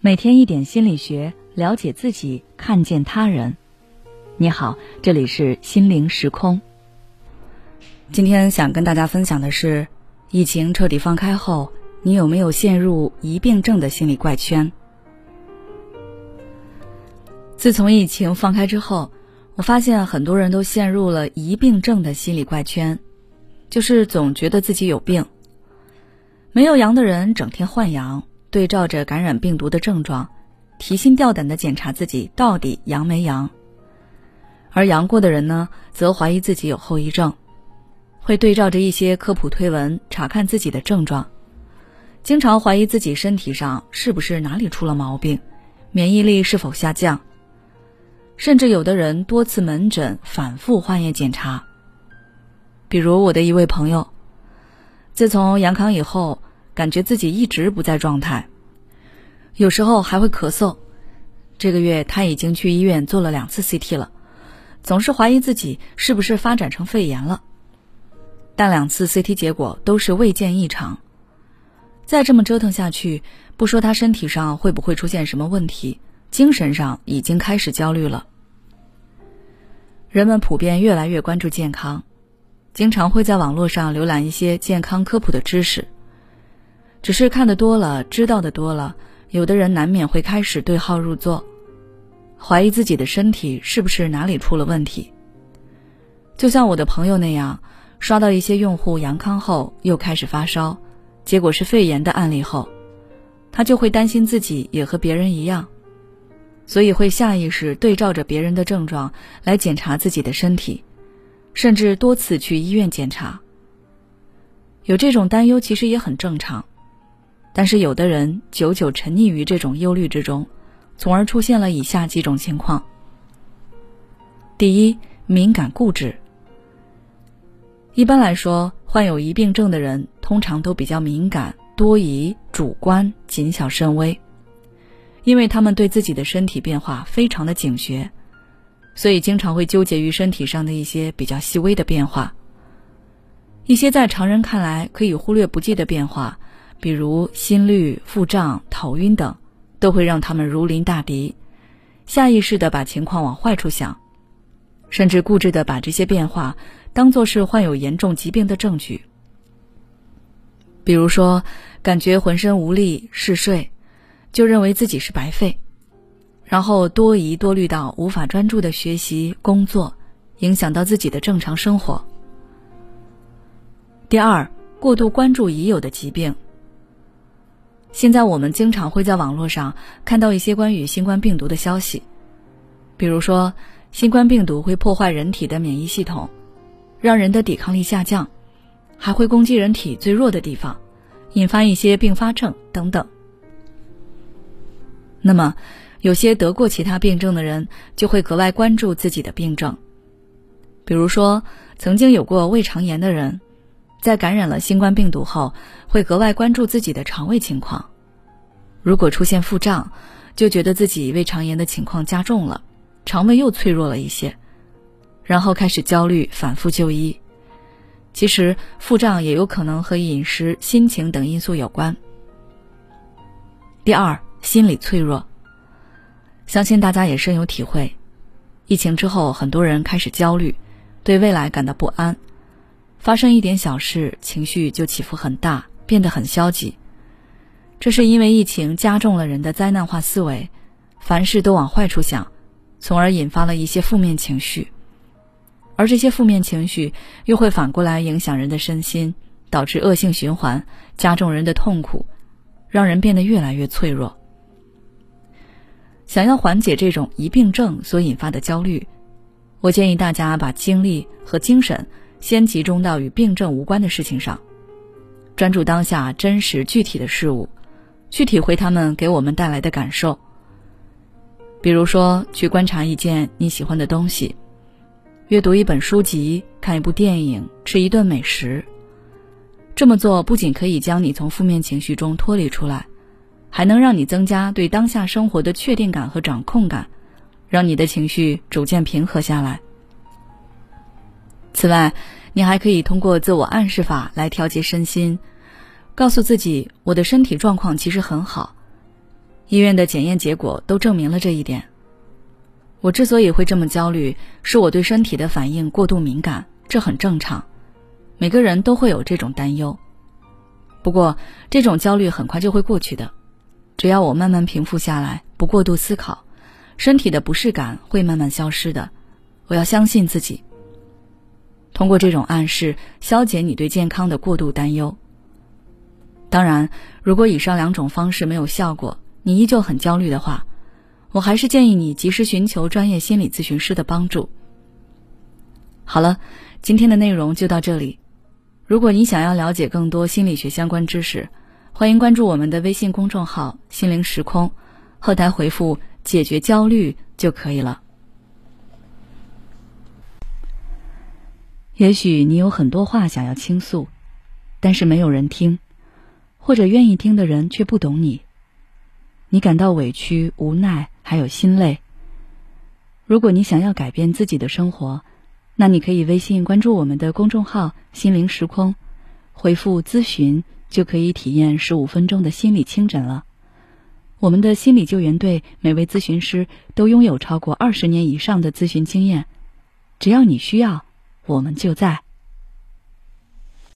每天一点心理学，了解自己，看见他人。你好，这里是心灵时空。今天想跟大家分享的是，疫情彻底放开后，你有没有陷入疑病症的心理怪圈？自从疫情放开之后，我发现很多人都陷入了疑病症的心理怪圈，就是总觉得自己有病。没有阳的人整天换阳。对照着感染病毒的症状，提心吊胆的检查自己到底阳没阳。而阳过的人呢，则怀疑自己有后遗症，会对照着一些科普推文查看自己的症状，经常怀疑自己身体上是不是哪里出了毛病，免疫力是否下降，甚至有的人多次门诊反复化验检查。比如我的一位朋友，自从阳康以后。感觉自己一直不在状态，有时候还会咳嗽。这个月他已经去医院做了两次 CT 了，总是怀疑自己是不是发展成肺炎了。但两次 CT 结果都是未见异常。再这么折腾下去，不说他身体上会不会出现什么问题，精神上已经开始焦虑了。人们普遍越来越关注健康，经常会在网络上浏览一些健康科普的知识。只是看得多了，知道的多了，有的人难免会开始对号入座，怀疑自己的身体是不是哪里出了问题。就像我的朋友那样，刷到一些用户阳康后又开始发烧，结果是肺炎的案例后，他就会担心自己也和别人一样，所以会下意识对照着别人的症状来检查自己的身体，甚至多次去医院检查。有这种担忧其实也很正常。但是有的人久久沉溺于这种忧虑之中，从而出现了以下几种情况。第一，敏感固执。一般来说，患有疑病症的人通常都比较敏感、多疑、主观、谨小慎微，因为他们对自己的身体变化非常的警觉，所以经常会纠结于身体上的一些比较细微的变化，一些在常人看来可以忽略不计的变化。比如心率、腹胀、头晕等，都会让他们如临大敌，下意识的把情况往坏处想，甚至固执的把这些变化当做是患有严重疾病的证据。比如说，感觉浑身无力、嗜睡，就认为自己是白费，然后多疑多虑到无法专注的学习、工作，影响到自己的正常生活。第二，过度关注已有的疾病。现在我们经常会在网络上看到一些关于新冠病毒的消息，比如说新冠病毒会破坏人体的免疫系统，让人的抵抗力下降，还会攻击人体最弱的地方，引发一些并发症等等。那么，有些得过其他病症的人就会格外关注自己的病症，比如说曾经有过胃肠炎的人。在感染了新冠病毒后，会格外关注自己的肠胃情况。如果出现腹胀，就觉得自己胃肠炎的情况加重了，肠胃又脆弱了一些，然后开始焦虑，反复就医。其实腹胀也有可能和饮食、心情等因素有关。第二，心理脆弱，相信大家也深有体会。疫情之后，很多人开始焦虑，对未来感到不安。发生一点小事，情绪就起伏很大，变得很消极。这是因为疫情加重了人的灾难化思维，凡事都往坏处想，从而引发了一些负面情绪。而这些负面情绪又会反过来影响人的身心，导致恶性循环，加重人的痛苦，让人变得越来越脆弱。想要缓解这种疑病症所引发的焦虑，我建议大家把精力和精神。先集中到与病症无关的事情上，专注当下真实具体的事物，去体会他们给我们带来的感受。比如说，去观察一件你喜欢的东西，阅读一本书籍，看一部电影，吃一顿美食。这么做不仅可以将你从负面情绪中脱离出来，还能让你增加对当下生活的确定感和掌控感，让你的情绪逐渐平和下来。此外，你还可以通过自我暗示法来调节身心，告诉自己我的身体状况其实很好，医院的检验结果都证明了这一点。我之所以会这么焦虑，是我对身体的反应过度敏感，这很正常，每个人都会有这种担忧。不过，这种焦虑很快就会过去的，只要我慢慢平复下来，不过度思考，身体的不适感会慢慢消失的。我要相信自己。通过这种暗示，消解你对健康的过度担忧。当然，如果以上两种方式没有效果，你依旧很焦虑的话，我还是建议你及时寻求专业心理咨询师的帮助。好了，今天的内容就到这里。如果你想要了解更多心理学相关知识，欢迎关注我们的微信公众号“心灵时空”，后台回复“解决焦虑”就可以了。也许你有很多话想要倾诉，但是没有人听，或者愿意听的人却不懂你。你感到委屈、无奈，还有心累。如果你想要改变自己的生活，那你可以微信关注我们的公众号“心灵时空”，回复“咨询”就可以体验十五分钟的心理清诊了。我们的心理救援队每位咨询师都拥有超过二十年以上的咨询经验，只要你需要，我们就在。